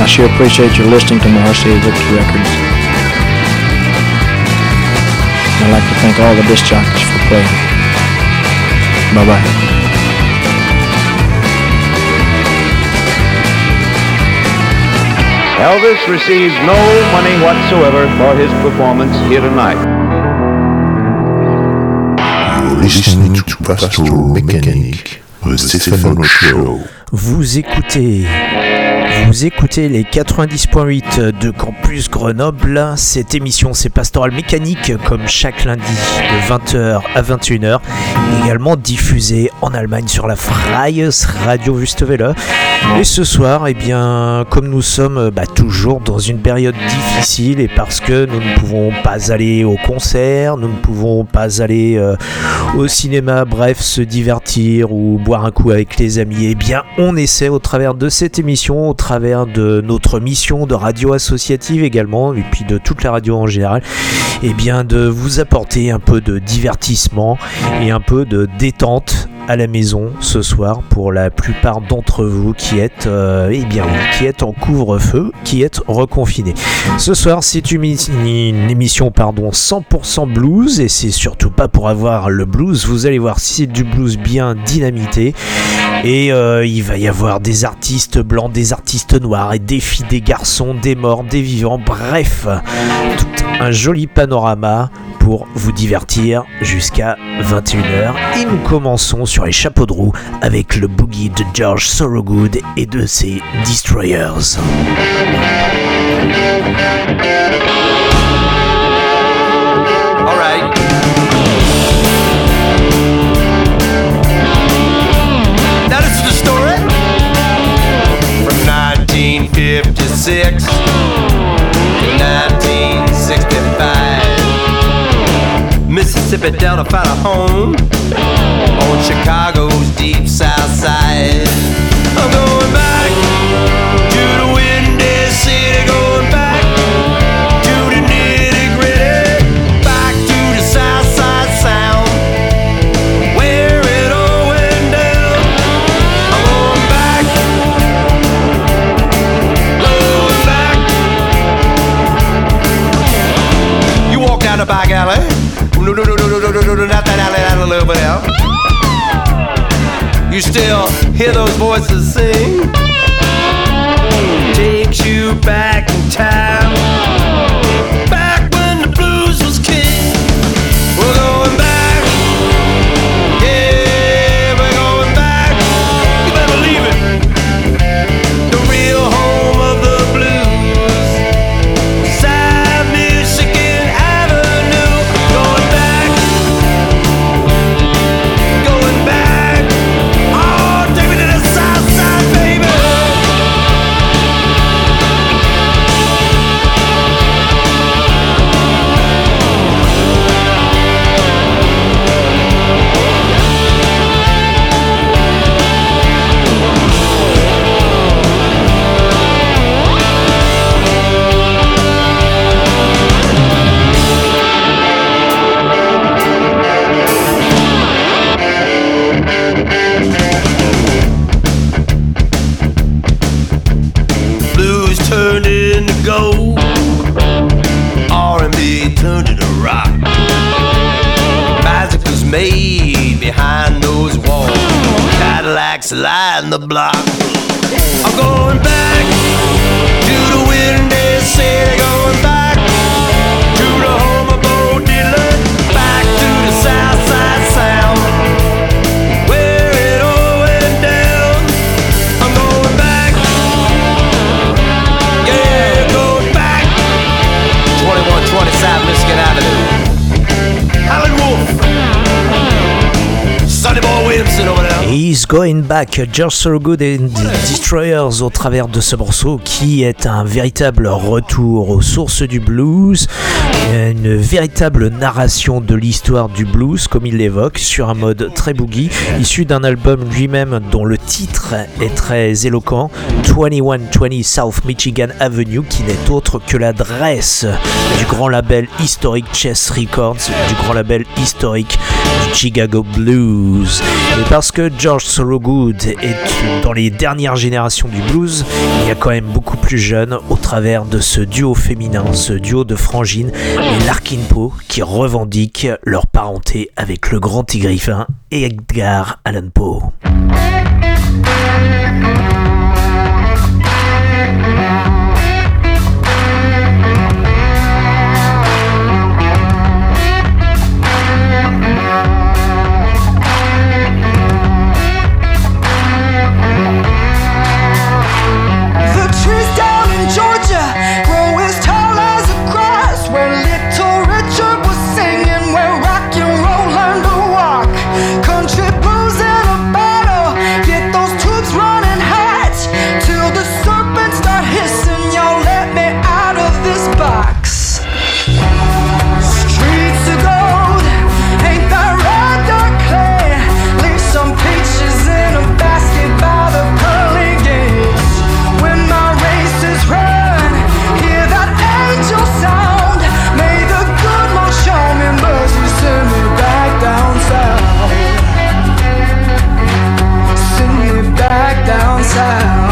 I sure appreciate your listening to Marcy Victor Records. I'd like to thank all the disc jockeys for playing. Bye bye. Elvis receives no money whatsoever for his performance here tonight. You're listening to Pastoral Mechanic, the Stefano Show. Vous écoutez vous écoutez les 90.8 de Campus Grenoble. Cette émission, c'est Pastoral Mécanique, comme chaque lundi de 20h à 21h. Également diffusée en Allemagne sur la Freies Radio Wüstewelle. Et ce soir, eh bien, comme nous sommes bah, toujours dans une période difficile et parce que nous ne pouvons pas aller au concert, nous ne pouvons pas aller euh, au cinéma, bref, se divertir ou boire un coup avec les amis, eh bien, on essaie au travers de cette émission, au travers de notre mission de radio associative également, et puis de toute la radio en général, et bien de vous apporter un peu de divertissement et un peu de détente à la maison ce soir pour la plupart d'entre vous qui êtes euh, eh bien qui êtes en couvre-feu, qui êtes reconfinés. Ce soir, c'est une, une, émission pardon 100% blues et c'est surtout pas pour avoir le blues, vous allez voir si c'est du blues bien dynamité et euh, il va y avoir des artistes blancs, des artistes noirs et des filles, des garçons, des morts, des vivants, bref, tout un joli panorama pour vous divertir jusqu'à 21h. Et nous commençons sur les chapeaux de roue avec le boogie de George Sorogood et de ses Destroyers. All right. 1956 to 1965. Mississippi Delta found a home on Chicago's deep south side. I'm going back voices say He's Going Back, Just So Good and Destroyers au travers de ce morceau qui est un véritable retour aux sources du blues, une véritable narration de l'histoire du blues comme il l'évoque sur un mode très boogie, issu d'un album lui-même dont le titre est très éloquent, 2120 South Michigan Avenue, qui n'est autre que l'adresse du grand label historique Chess Records, du grand label historique Chicago Blues. George Thorogood est dans les dernières générations du blues, il y a quand même beaucoup plus jeune au travers de ce duo féminin, ce duo de frangines, les Larkin Poe, qui revendiquent leur parenté avec le grand tigriffin Edgar Allan Poe. Down south.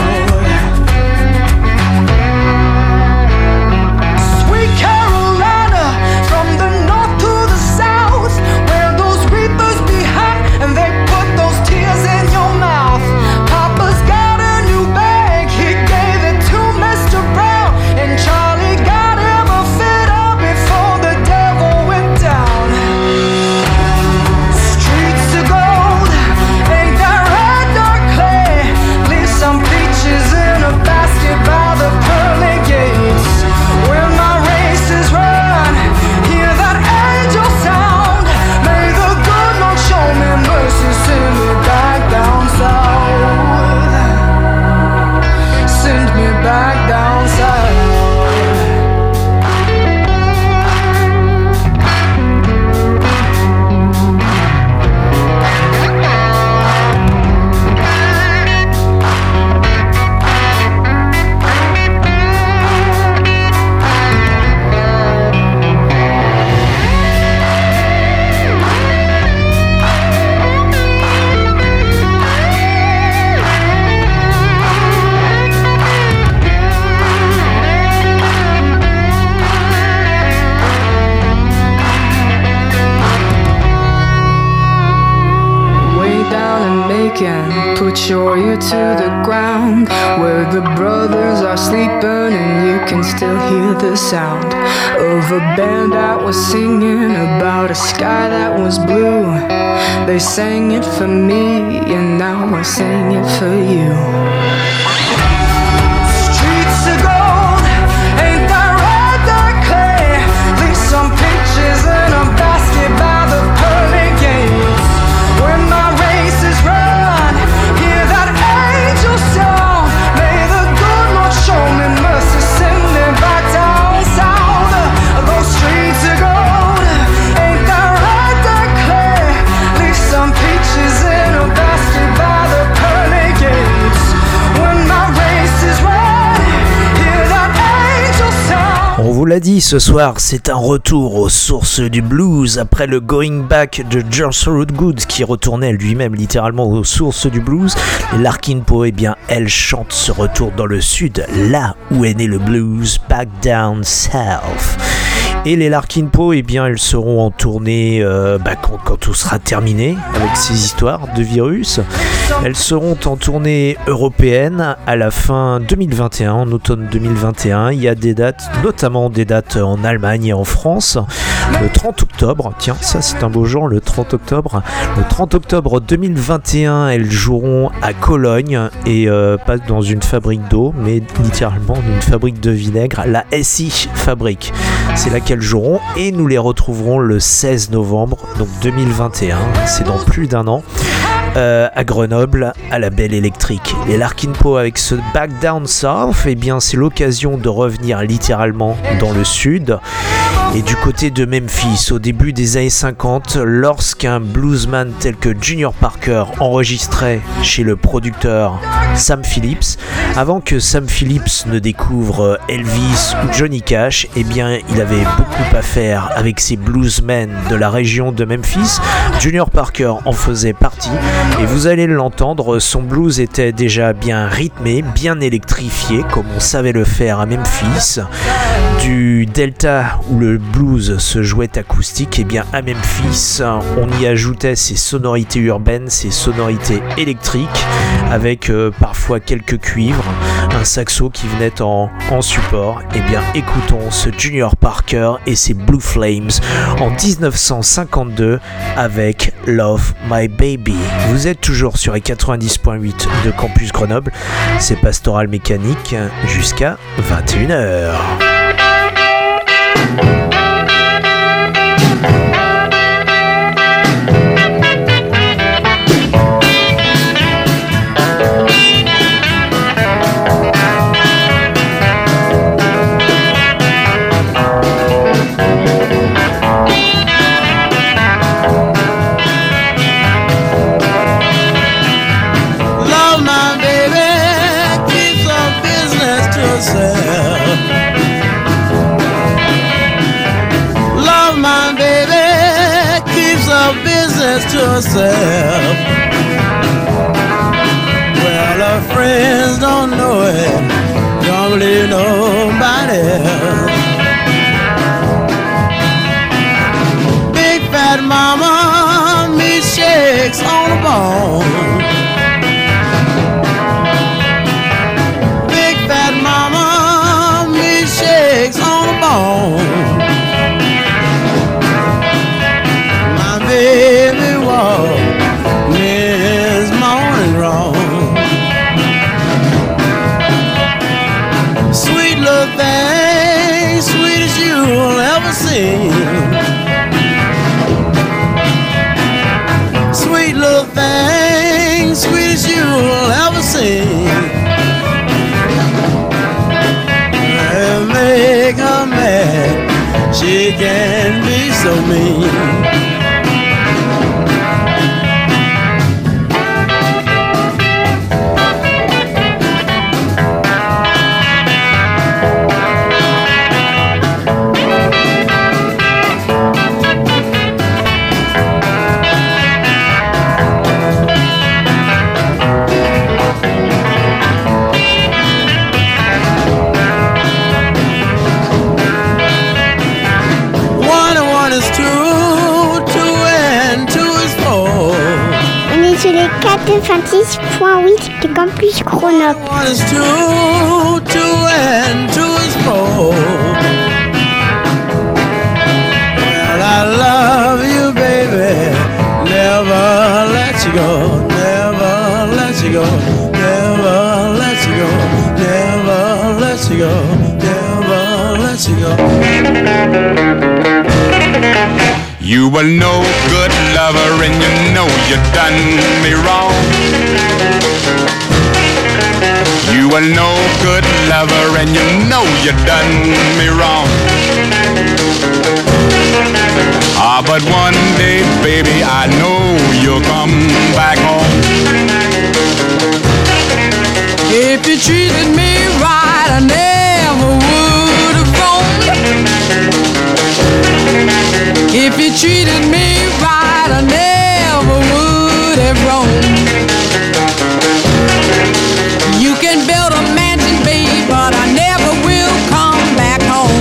Was singing about a sky that was blue. They sang it for me, and now I sing it for you. L'a dit, ce soir, c'est un retour aux sources du blues après le Going Back de George Thorogood qui retournait lui-même littéralement aux sources du blues. Larkin Poe, eh bien, elle chante ce retour dans le sud, là où est né le blues, back down south. Et les Larkin Poe, eh bien, elles seront en tournée euh, bah, quand, tout sera terminé avec ces histoires de virus. Elles seront en tournée européenne à la fin 2021, en automne 2021. Il y a des dates, notamment des dates en Allemagne et en France. Le 30 octobre, tiens, ça c'est un beau jour, le 30 octobre. Le 30 octobre 2021, elles joueront à Cologne et euh, pas dans une fabrique d'eau, mais littéralement une fabrique de vinaigre, la SI Fabrique. C'est là qu'elles joueront et nous les retrouverons le 16 novembre, donc 2021. C'est dans plus d'un an. Euh, à Grenoble, à la Belle Électrique. Les Larkin Poe avec ce Back Down South, eh bien c'est l'occasion de revenir littéralement dans le sud. Et du côté de Memphis, au début des années 50, lorsqu'un bluesman tel que Junior Parker enregistrait chez le producteur Sam Phillips, avant que Sam Phillips ne découvre Elvis ou Johnny Cash, eh bien il avait beaucoup à faire avec ces bluesmen de la région de Memphis. Junior Parker en faisait partie et vous allez l'entendre, son blues était déjà bien rythmé, bien électrifié comme on savait le faire à Memphis. Du Delta où le blues se jouait acoustique, et bien à Memphis, on y ajoutait ces sonorités urbaines, ces sonorités électriques, avec euh, parfois quelques cuivres, un saxo qui venait en, en support. Et bien écoutons ce Junior Parker et ses Blue Flames en 1952 avec Love My Baby. Vous êtes toujours sur les 90.8 de Campus Grenoble, c'est Pastoral Mécanique jusqu'à 21h. Herself. Well, her friends don't know it, don't believe nobody else. Big fat mama, me shakes on the bone. See. Sweet little thing, sweet as you'll ever see. Make her mad. She can be so mean. 96.8 de Campus Grenoble. You were no good lover and you know you done me wrong. You were no good lover and you know you done me wrong. Ah, but one day, baby, I know you'll come back home. If you treated me right, I never would have phoned. If you treated me right, I never would have roamed. You can build a mansion, babe, but I never will come back home.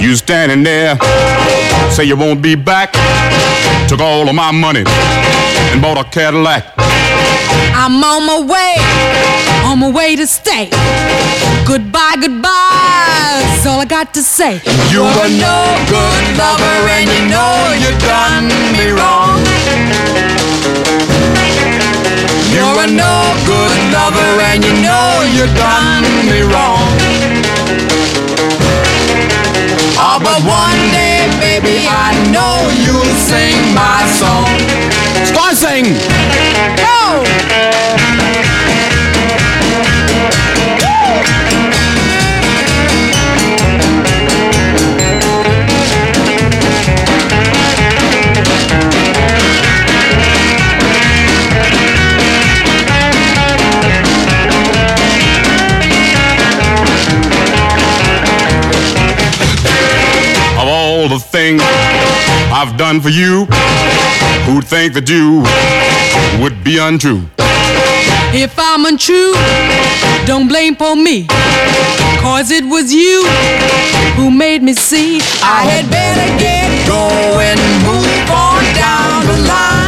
you standing there. Say you won't be back. Took all of my money and bought a Cadillac. I'm on my way, on my way to stay. Goodbye, goodbye, that's all I got to say. You were no good lover and you know you done me wrong. You're a no good lover and you know you done me wrong. Oh, but one day, baby, I know you'll sing my song. Start sing. Go! I've done for you, who'd think that you would be untrue? If I'm untrue, don't blame for me. Cause it was you who made me see I had better get Going, move on down the line.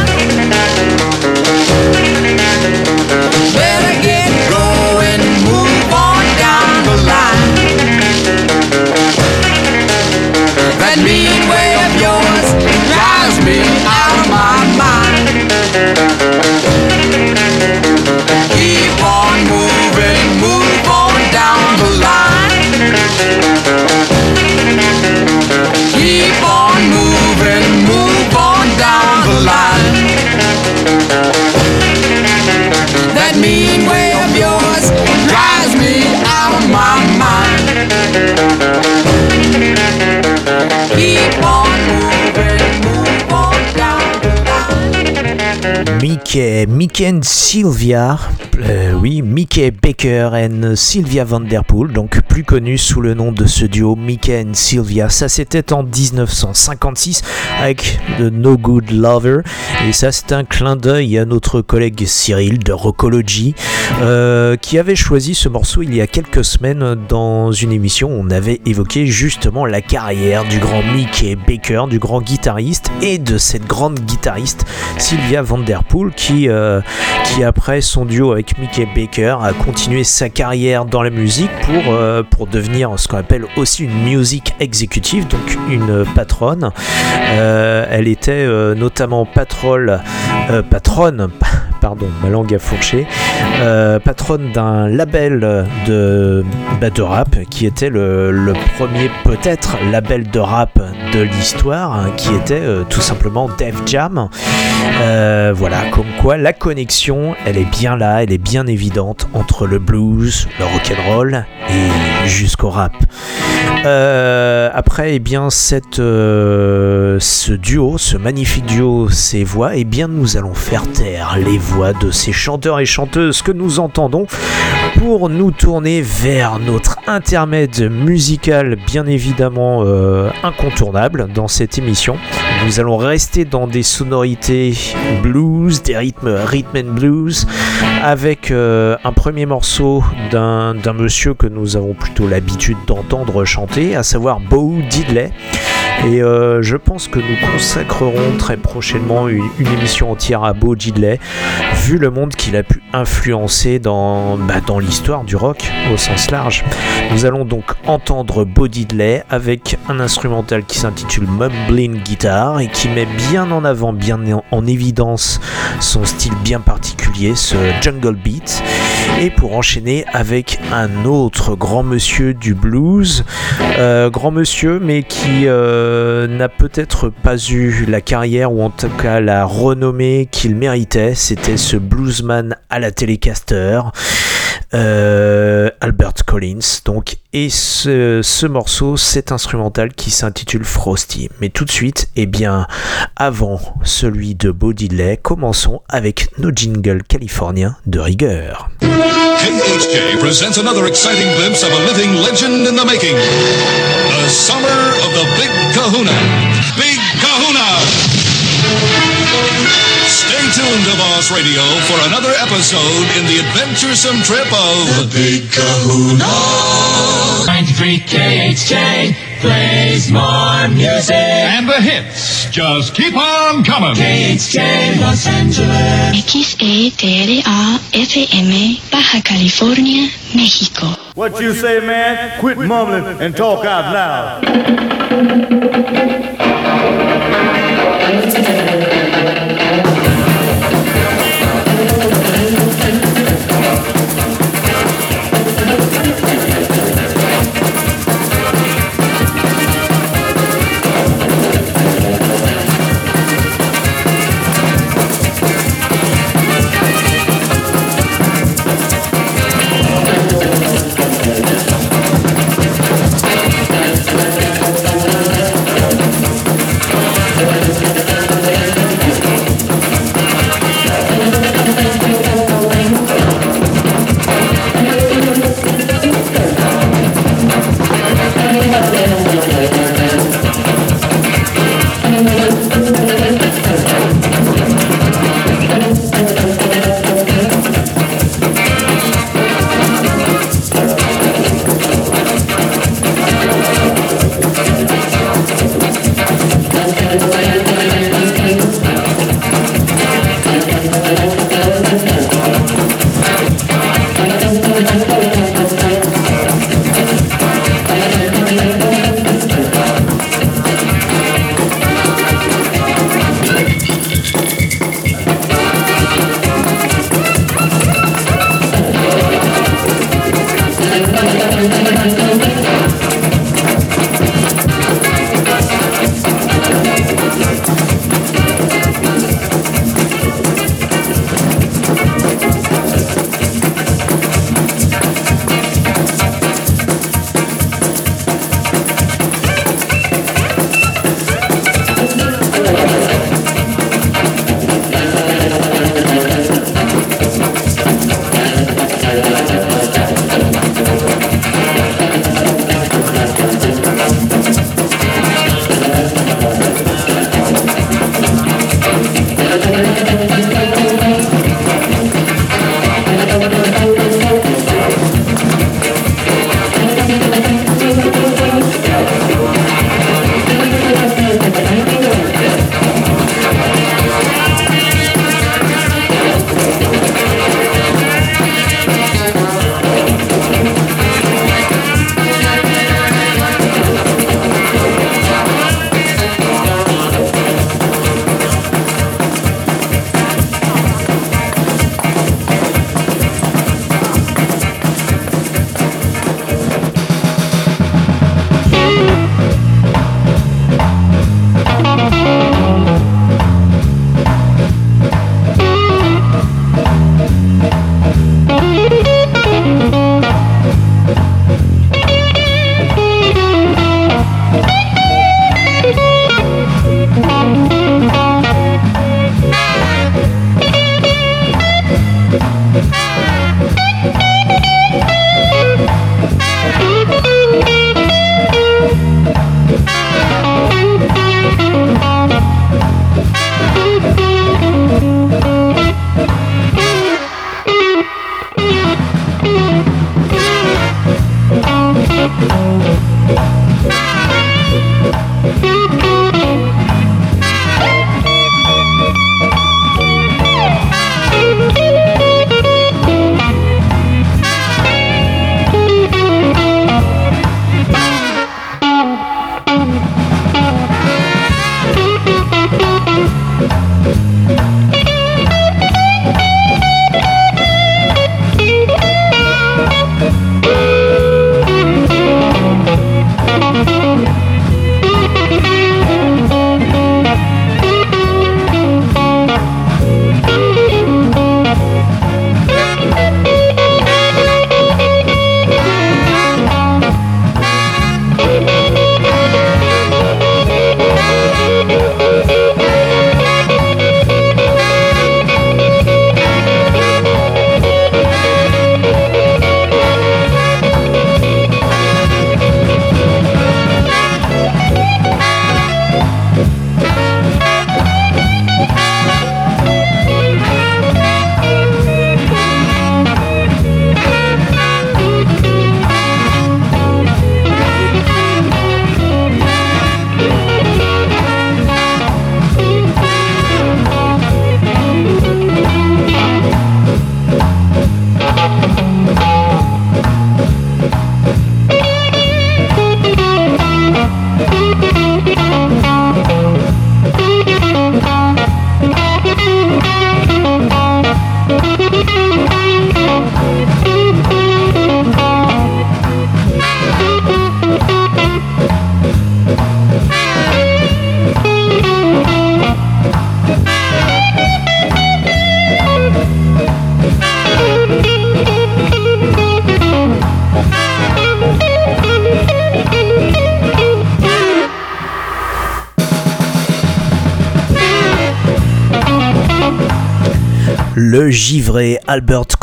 Mickey, Mickey and Sylvia, euh, oui, Mickey Baker and Sylvia Vanderpool, donc plus connu sous le nom de ce duo Mickey and Sylvia. Ça c'était en 1956 avec The No Good Lover, et ça c'est un clin d'œil à notre collègue Cyril de Rockology, euh, qui avait choisi ce morceau il y a quelques semaines dans une émission où on avait évoqué justement la carrière du grand Mickey Baker, du grand guitariste, et de cette grande guitariste Sylvia Vanderpool qui, euh, qui après son duo avec Mickey Baker a continué sa carrière dans la musique pour, euh, pour devenir ce qu'on appelle aussi une music executive, donc une patronne. Euh, elle était euh, notamment patronne, pardon, ma langue a fourché, euh, patronne d'un label de, bah, de rap qui était le, premier peut-être label de rap de l'histoire, hein, qui était euh, tout simplement Def Jam. Euh, voilà, comme quoi la connexion, elle est bien là, elle est bien évidente entre le blues, le rock'n'roll et jusqu'au rap. Après, eh bien, cette, ce duo, ce magnifique duo, ces voix, eh bien, nous allons faire taire les voix de ces chanteurs et chanteuses que nous entendons pour nous tourner vers notre intermède musical, bien évidemment euh, incontournable dans cette émission. Nous allons rester dans des sonorités blues, des rythmes rhythm and blues, avec euh, un premier morceau d'un d'un monsieur que nous avons plutôt l'habitude d'entendre chanter, à savoir Bo Diddley. Et euh, je pense que nous consacrerons très prochainement une, émission entière à Bo Diddley, vu le monde qu'il a pu influencer dans, bah, dans l'histoire du rock au sens large. Nous allons donc entendre Bo Diddley avec un instrumental qui s'intitule Mumbling Guitar et qui met bien en avant, bien en- en évidence son style bien particulier, ce jungle beat. Et pour enchaîner avec un autre grand monsieur du blues, euh, grand monsieur mais qui euh, n'a peut-être pas eu la carrière ou en tout cas la renommée qu'il méritait, c'était ce bluesman à la télécaster. Euh, Albert Collins donc et ce, ce morceau cet instrumental qui s'intitule Frosty mais tout de suite et bien avant celui de Bo Diddley commençons avec nos jingles californiens de rigueur glimpse Big Kahuna. Big Kahuna! Stay tuned to Boss Radio for another episode in the adventuresome trip of The Big Kahuna. 93 KHJ plays more music. And the hits just keep on coming. KHJ Los Angeles. XETRA FM Baja California, México. What you say, man? Quit mumbling and talk out loud.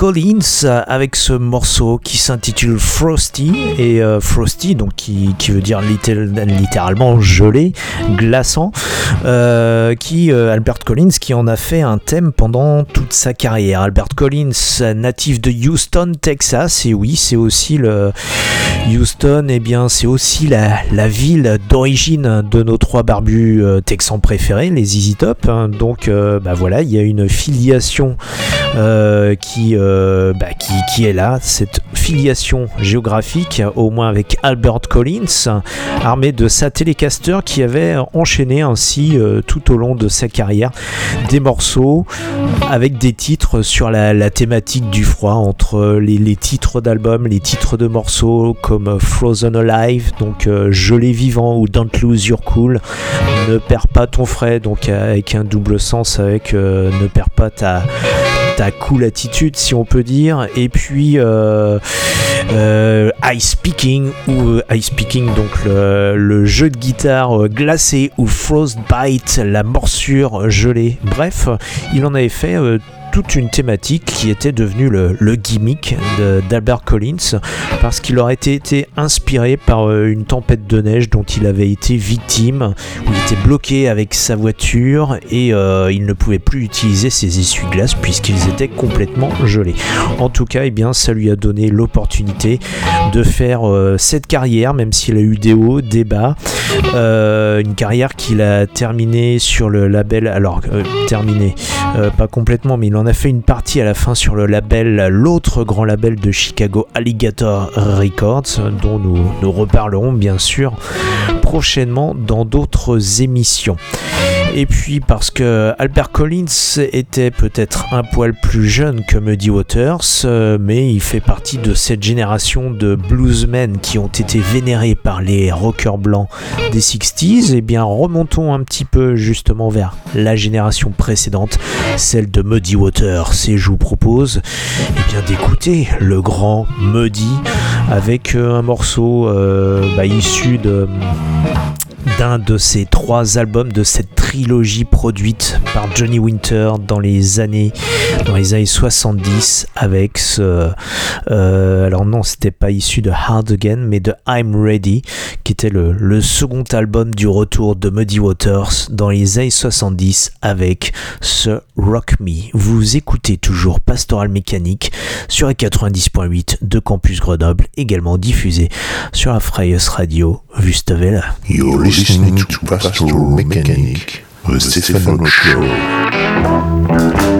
Collins avec ce morceau qui s'intitule Frosty et euh, Frosty donc qui, qui veut dire littér- littéralement gelé, glaçant, euh, qui euh, Albert Collins qui en a fait un thème pendant toute sa carrière. Albert Collins, natif de Houston, Texas, et oui c'est aussi le Houston, et bien c'est aussi la, ville d'origine de nos trois barbus euh, texans préférés, les ZZ Top. hein. donc bah voilà, il y a une filiation qui, bah, qui, qui est là, cette filiation géographique, au moins avec Albert Collins, armé de sa Telecaster qui avait enchaîné ainsi euh, tout au long de sa carrière des morceaux avec des titres sur la, thématique du froid entre les, titres d'albums, les titres de morceaux comme euh, Frozen Alive, donc euh, Gelé vivant ou Don't Lose Your Cool, Ne perds pas ton frais, donc euh, avec un double sens avec euh, Ne perds pas ta cool attitude si on peut dire. Et puis euh, euh, Ice Speaking ou euh, Ice Speaking donc le, le jeu de guitare euh, glacé ou Frostbite la morsure gelée. Bref il en avait fait euh, toute une thématique qui était devenue le, gimmick d'Albert Collins parce qu'il aurait été, inspiré par euh, une tempête de neige dont il avait été victime où il était bloqué avec sa voiture et euh, il ne pouvait plus utiliser ses essuie-glaces puisqu'ils étaient complètement gelés. En tout cas, eh bien, ça lui a donné l'opportunité de faire euh, cette carrière, même s'il a eu des hauts, des bas. Une carrière qu'il a terminée sur le label, alors terminée, pas complètement, mais il en a fait une partie à la fin sur le label, l'autre grand label de Chicago, Alligator Records, dont nous, nous reparlerons bien sûr prochainement dans d'autres émissions. Et puis parce que Albert Collins était peut-être un poil plus jeune que Muddy Waters, euh, mais il fait partie de cette génération de bluesmen qui ont été vénérés par les rockers blancs des 60s. Et bien remontons un petit peu justement vers la génération précédente, celle de Muddy Waters. Et je vous propose eh bien d'écouter le grand Muddy avec euh, un morceau euh, bah, issu de d'un de ces trois albums de cette trilogie produite par Johnny Winter dans les années dans les années 70 avec ce euh, alors non c'était pas issu de Hard Again mais de I'm Ready qui était le, second album du retour de Muddy Waters dans les années 70 avec ce Rock Me. Vous écoutez toujours Pastoral Mécanique sur les 90.8 de Campus Grenoble également diffusé sur la Freies Radio You're listening to Pastoral Mechanic, the Stefano Show.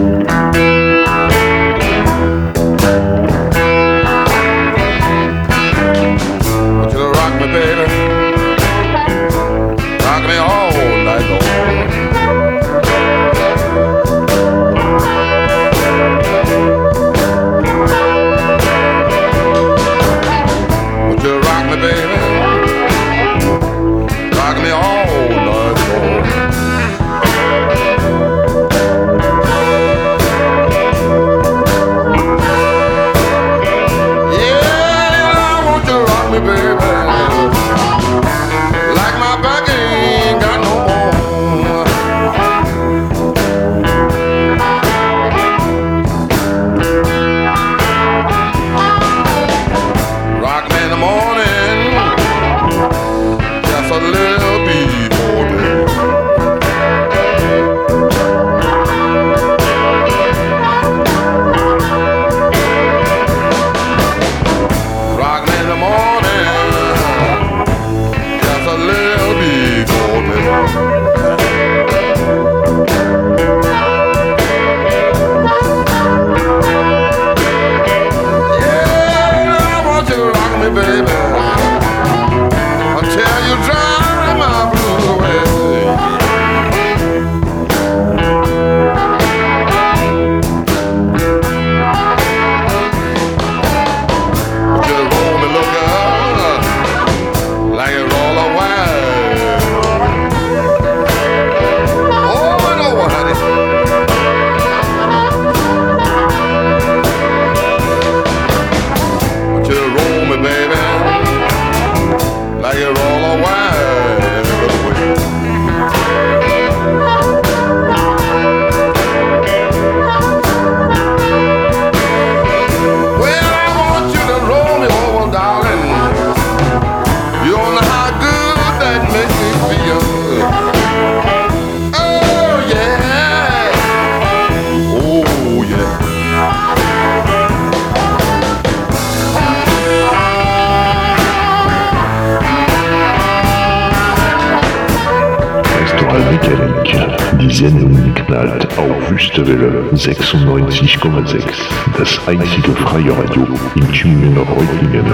96,6. Das einzige freie Radio in Tübingen Reutlingen.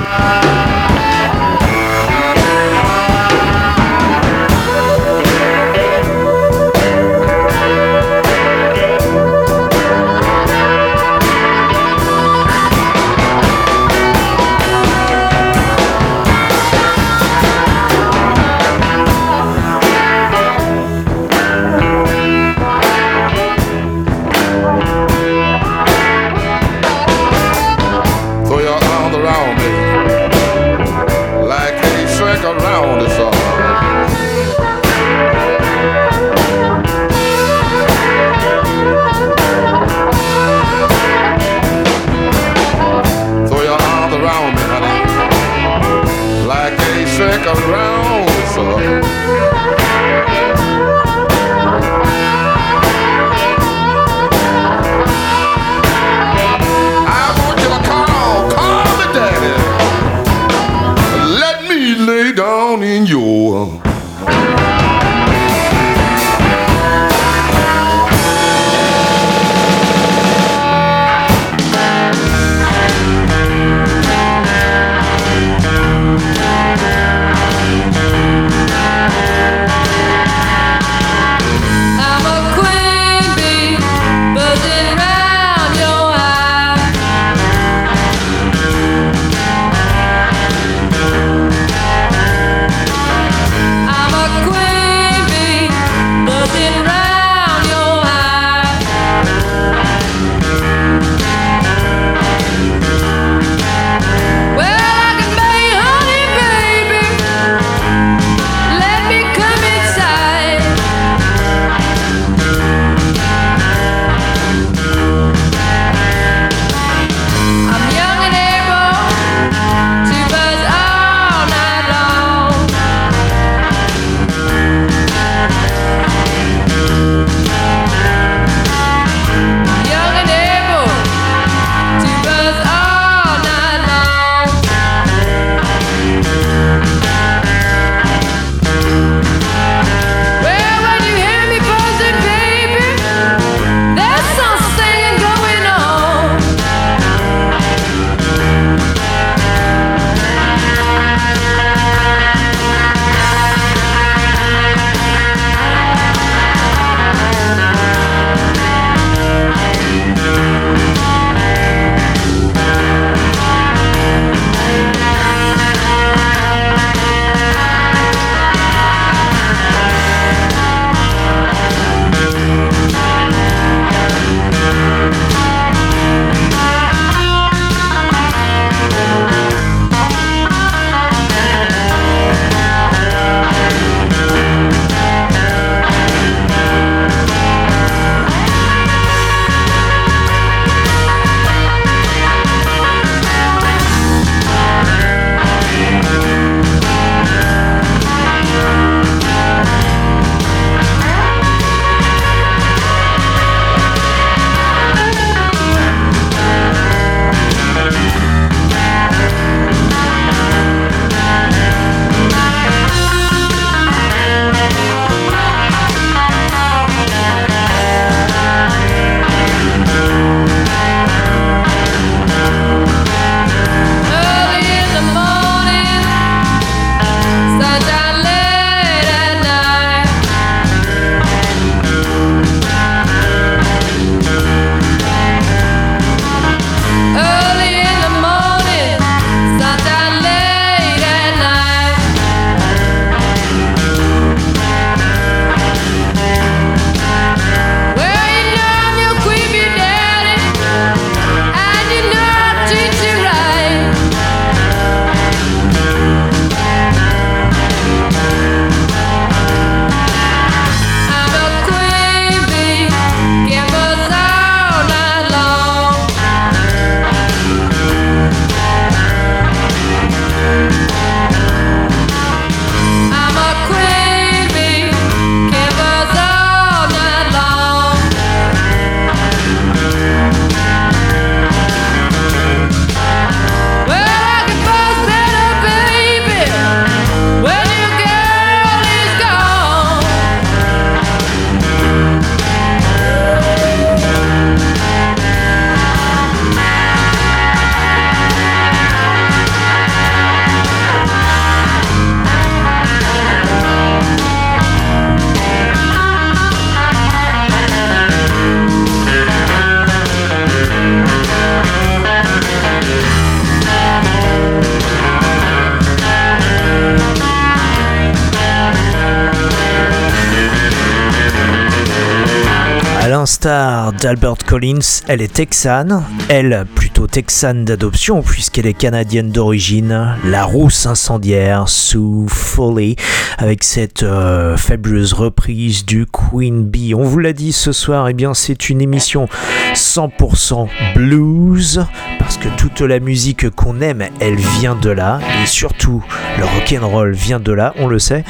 d'Albert Collins, elle est texane, elle plutôt texane d'adoption puisqu'elle est canadienne d'origine, la rousse incendiaire sous Foley avec cette euh, fabuleuse reprise du Queen Bee. On vous l'a dit ce soir, et eh bien c'est une émission 100% blues parce que toute la musique qu'on aime, elle vient de là et surtout le rock and roll vient de là, on le sait.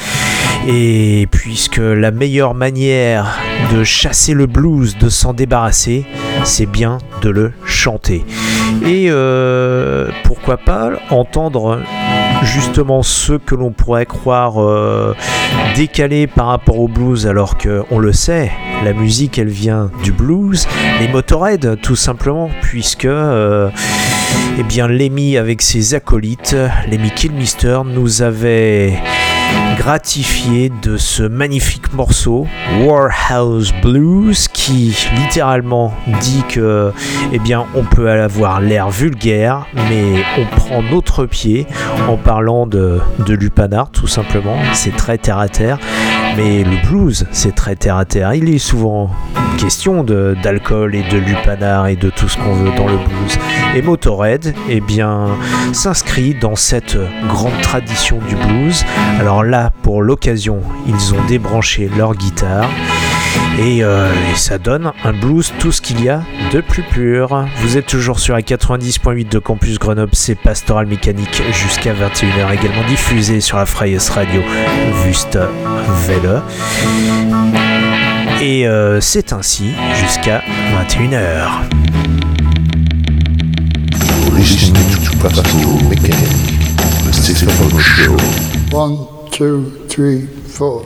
Et puisque la meilleure manière de chasser le blues, de s'en débarrasser, c'est bien de le chanter. Et euh, pourquoi pas entendre justement ceux que l'on pourrait croire euh, décalés par rapport au blues alors qu'on le sait, la musique elle vient du blues, les Motorhead tout simplement, puisque euh, eh bien Lemmy avec ses acolytes, Lemmy Kilmister nous avait gratifié de ce magnifique morceau Warhouse Blues qui littéralement dit que eh bien on peut avoir l'air vulgaire mais on prend notre pied en parlant de, de tout simplement. C'est très terre à terre mais le blues c'est très terre à terre. Il est souvent question d'alcool et de lupanar et de tout ce qu'on veut dans le blues. Et Motorhead eh bien s'inscrit dans cette grande tradition du blues. Alors là pour l'occasion, ils ont débranché leur guitare. Euh, et, ça donne un blues tout ce qu'il y a de plus pur. Vous êtes toujours sur la 90.8 de Campus Grenoble, c'est Pastoral Mécanique jusqu'à 21h, également diffusé sur la Freies Radio Wüste Welle. Et euh, c'est ainsi jusqu'à 21h. One, two, three, four.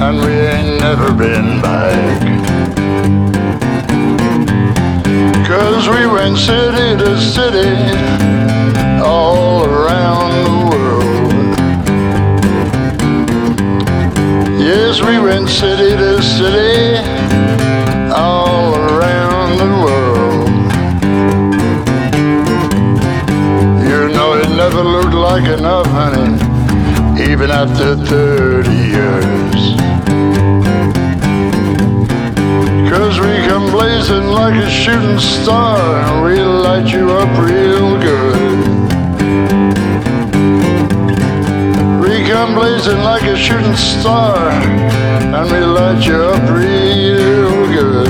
and we ain't never been back. Cause we went city to city, all around the world. Yes, we went city to city, all around the world. You know, it never looked like enough, honey even after 30 years. Blazing like a shooting star, and we light you up real good. We come blazing like a shooting star, and we light you up real good.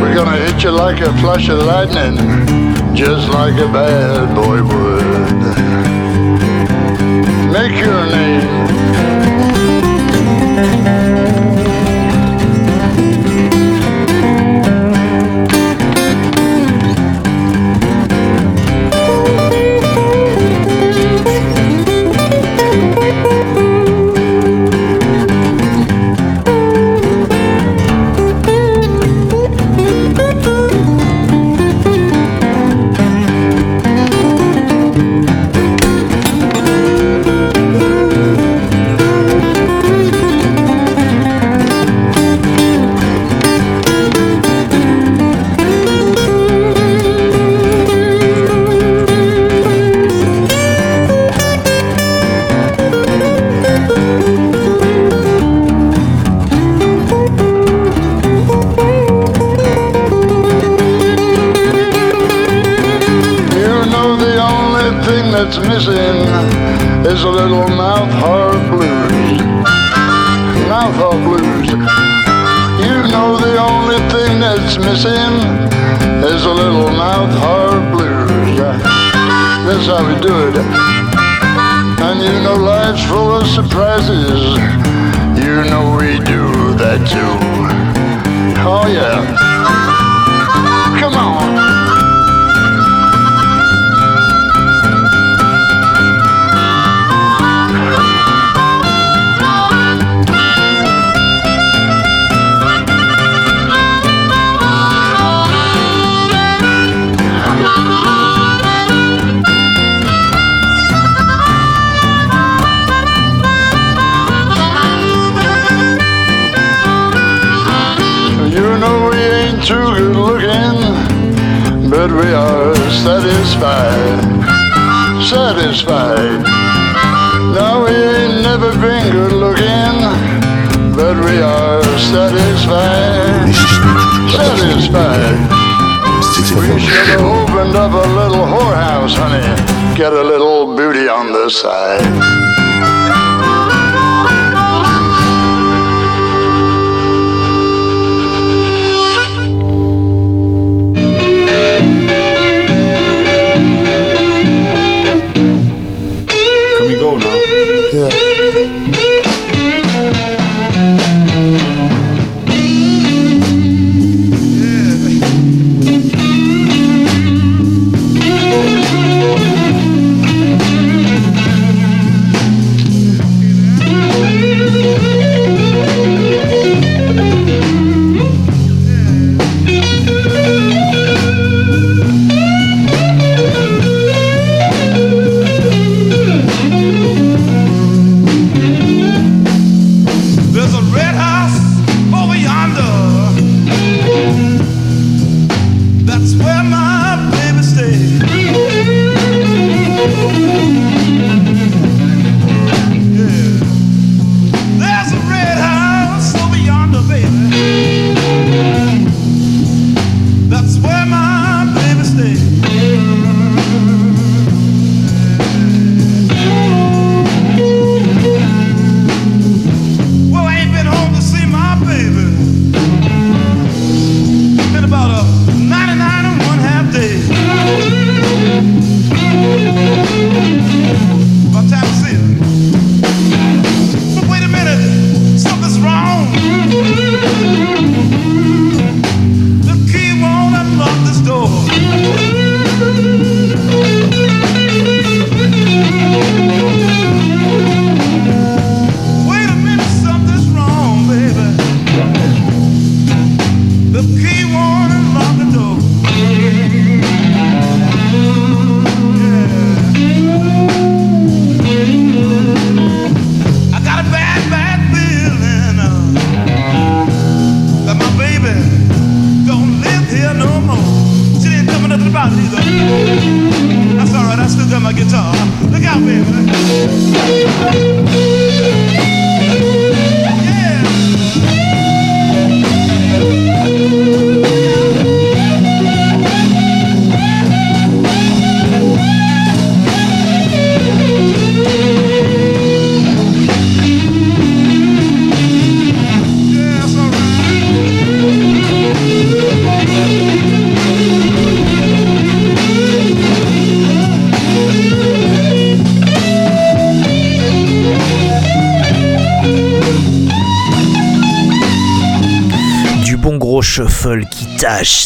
We're gonna hit you like a flash of lightning just like a bad boy would. Make your name. missing is a little mouth hard blues. Mouth harp blues. You know the only thing that's missing is a little mouth hard blues. That's how we do it. And you know life's full of surprises. You know we do that too. Oh yeah. But we are satisfied. Satisfied. No, we ain't never been good looking, but we are satisfied. Satisfied. We should have opened up a little whorehouse, honey. Get a little booty on the side.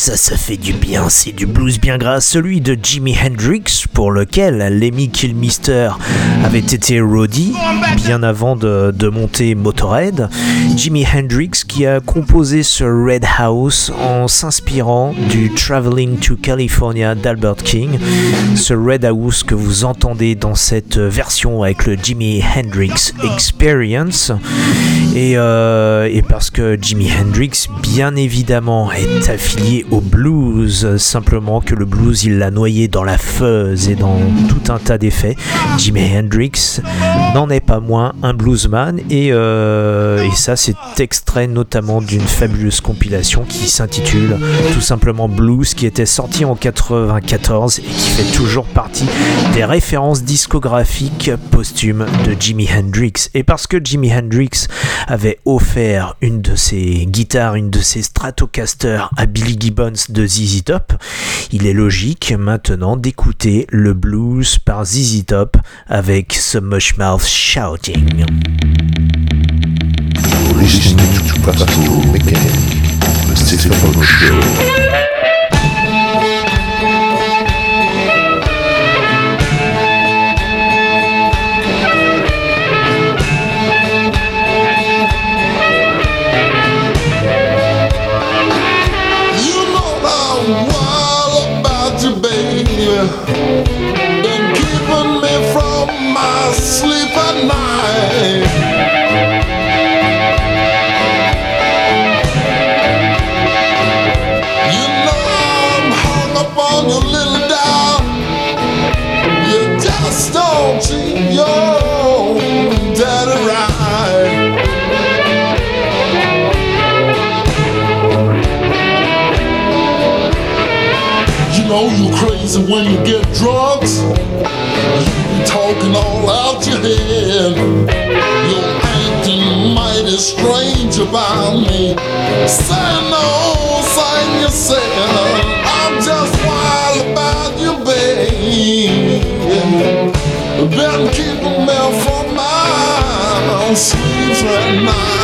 Ça, ça fait du bien. C'est du blues bien gras, celui de Jimi Hendrix, pour lequel Lemmy Kilmister avait été roadie bien avant de, monter Motorhead. Jimi Hendrix qui a composé ce Red House en s'inspirant du Traveling to California d'Albert King. Ce Red House que vous entendez dans cette version avec le Jimi Hendrix Experience. Et, euh, et parce que Jimi Hendrix, bien évidemment, est affilié au blues, simplement que le blues, il l'a noyé dans la fuzz et dans tout un tas d'effets. Jimi Hendrix n'en est pas moins un bluesman, et, euh, et ça, c'est extrait notamment d'une fabuleuse compilation qui s'intitule tout simplement Blues, qui était sortie en 94 et qui fait toujours partie des références discographiques posthumes de Jimi Hendrix. Et parce que Jimi Hendrix avait offert une de ses guitares, une de ses Stratocaster à Billy De ZZ Top, il est logique maintenant d'écouter le blues par ZZ Top avec ce Mushmouth Shouting. When you get drugs. You talking all out your head. You're acting mighty strange about me. Say no, sign yourself. I'm just wild about you, babe. Been keeping me from my sleeves at night.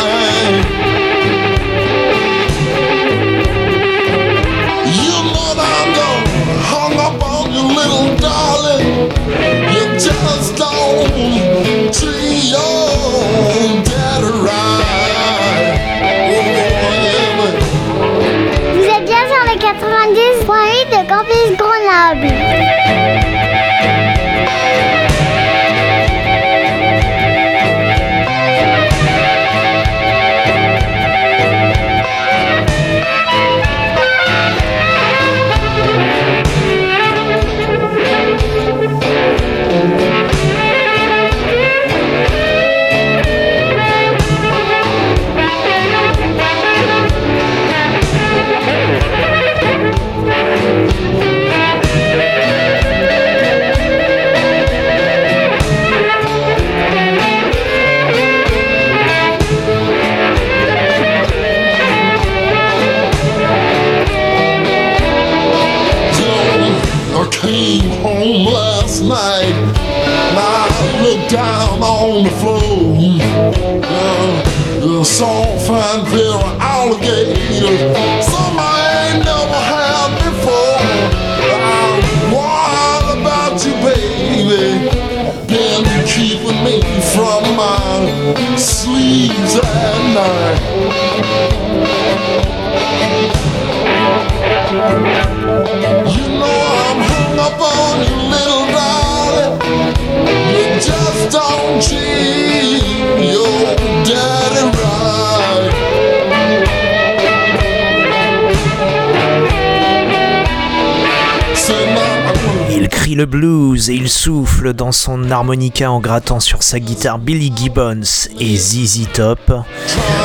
Blues et il souffle dans son harmonica en grattant sur sa guitare Billy Gibbons et ZZ Top.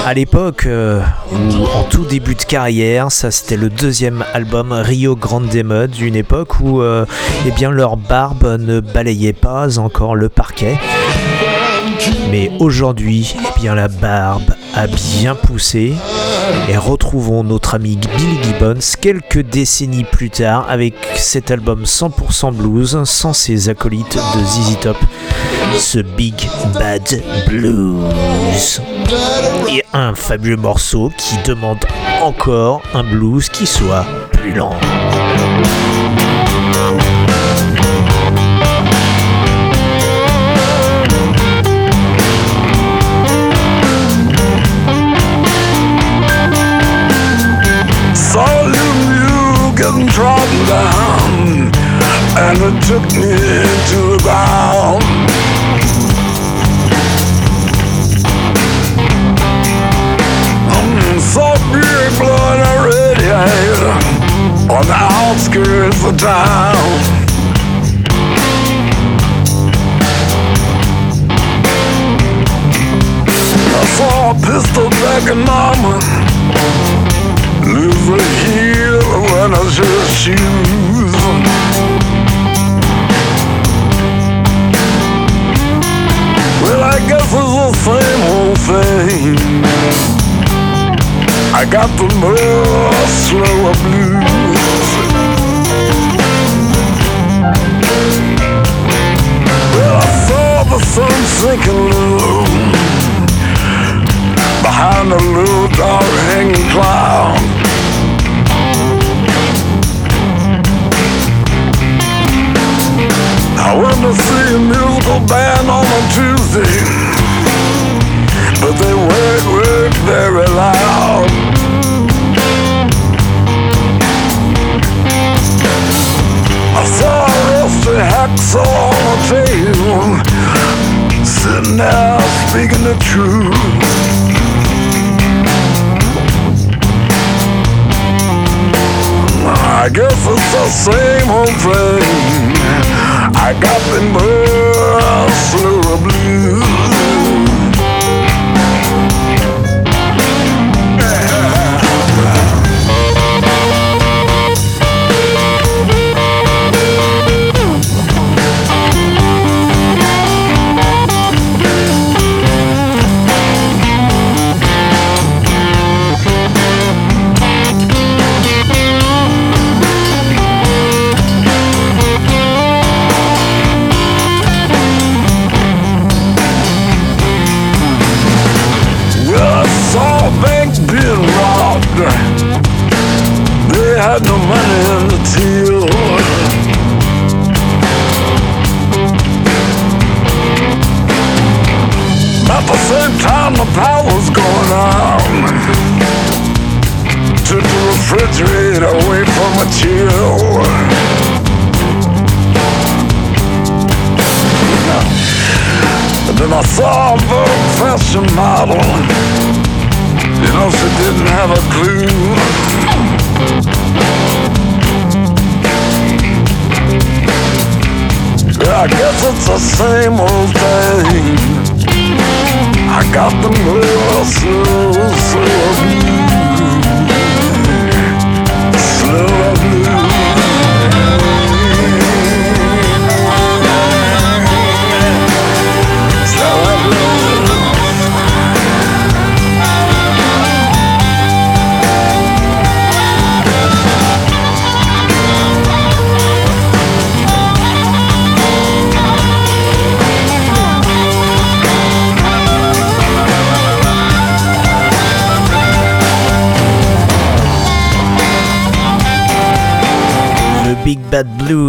À l'époque euh, en tout début de carrière, ça c'était le deuxième album Rio Grande Mode, une époque où euh, eh bien, leur barbe ne balayait pas encore le parquet. Mais aujourd'hui, eh bien, la barbe a bien poussé. Et retrouvons notre ami Billy Gibbons quelques décennies plus tard avec cet album 100% blues sans ses acolytes de ZZ Top, ce Big Bad Blues. Et un fabuleux morceau qui demande encore un blues qui soit plus lent.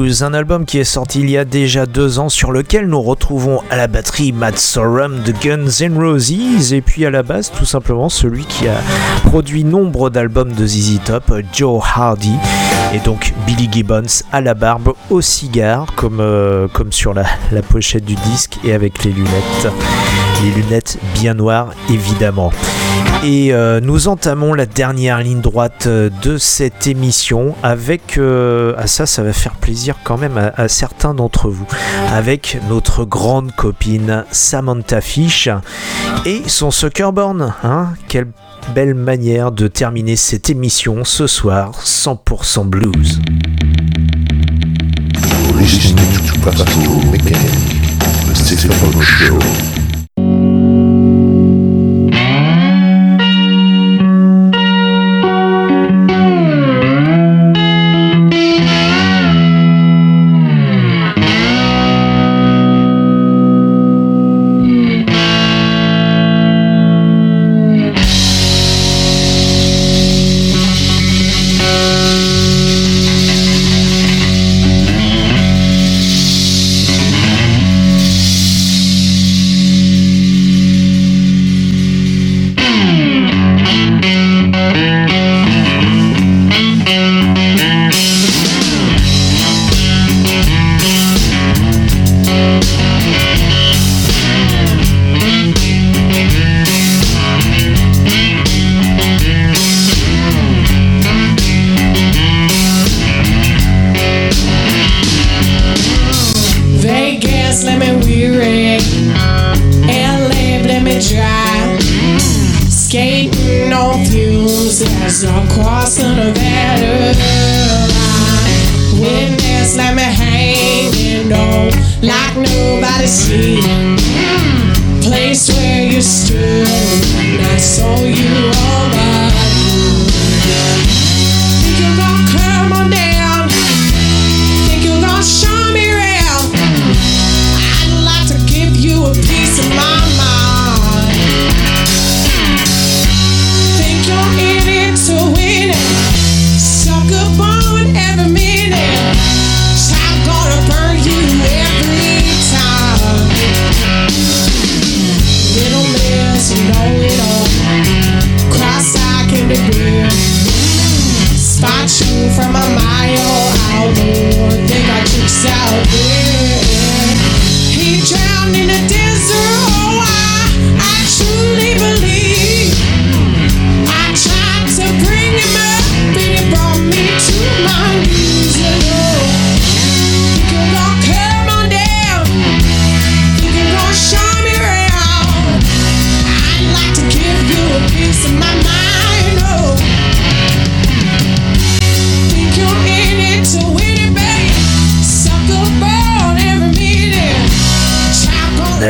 Un album qui est sorti il y a déjà deux ans, sur lequel nous retrouvons à la batterie Matt Sorum de Guns N' Roses, et puis à la base tout simplement celui qui a produit nombre d'albums de ZZ Top, Joe Hardy, et donc Billy Gibbons à la barbe, au cigare, comme, euh, comme sur la, pochette du disque, et avec les lunettes. Les lunettes bien noires évidemment. Et euh, nous entamons la dernière ligne droite euh, de cette émission avec, ah ça ça va faire plaisir quand même à, certains d'entre vous, avec notre grande copine Samantha Fish et son Suckerborn. Hein belle manière de terminer cette émission ce soir 100% blues. Like nobody see. Hmm. Place where you stood, and I saw you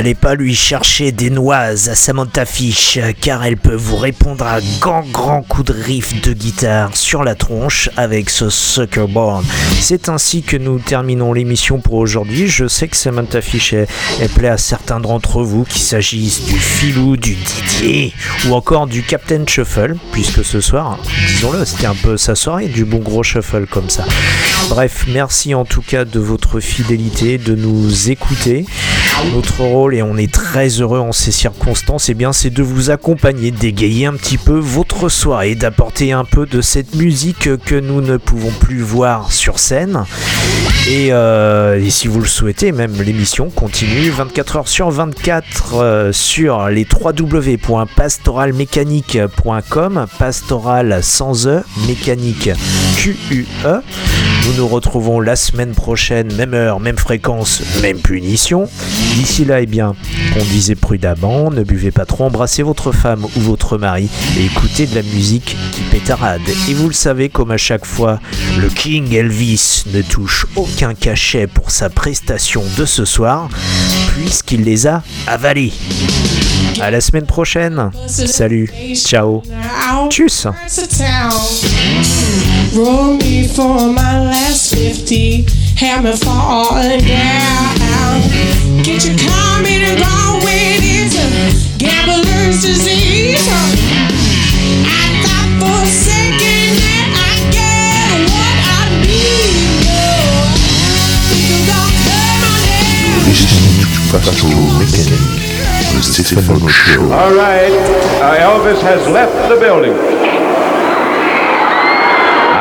any pas lui chercher des noises à Samantha Fish, car elle peut vous répondre à grand grand coup de riff de guitare sur la tronche avec ce Sucker Born. C'est ainsi que nous terminons l'émission pour aujourd'hui. Je sais que Samantha Fish est, est plaît à certains d'entre vous, qu'il s'agisse du Filou, du Didier ou encore du Captain Shuffle, puisque ce soir, disons-le, c'était un peu sa soirée, du bon gros shuffle comme ça. Bref, merci en tout cas de votre fidélité, de nous écouter. Notre rôle, et on est très heureux en ces circonstances, et bien c'est de vous accompagner, d'égayer un petit peu votre soirée, d'apporter un peu de cette musique que nous ne pouvons plus voir sur scène. Et, euh, si vous le souhaitez, même l'émission continue 24 heures sur 24 euh, sur les www.pastoralmécanique.com, pastoral sans E, mécanique Q-U-E. Nous nous retrouvons la semaine prochaine, même heure, même fréquence, même punition. D'ici là, eh bien, conduisez prudemment, ne buvez pas trop, embrassez votre femme ou votre mari et écoutez de la musique qui pétarade. Et vous le savez, comme à chaque fois, le King Elvis ne touche aucun cachet pour sa prestation de ce soir, puisqu'il les a avalés. À la semaine prochaine. Salut. Ciao. Tchuss. To town. Roll me for my last 50. Have me falling down. Get your car me to go with it. Gambler's disease. I thought for a second that I get what I need. You don't hurt my name. Listening to Pastor Mechanic, the Stefano Show. All right, uh, Elvis has left the building.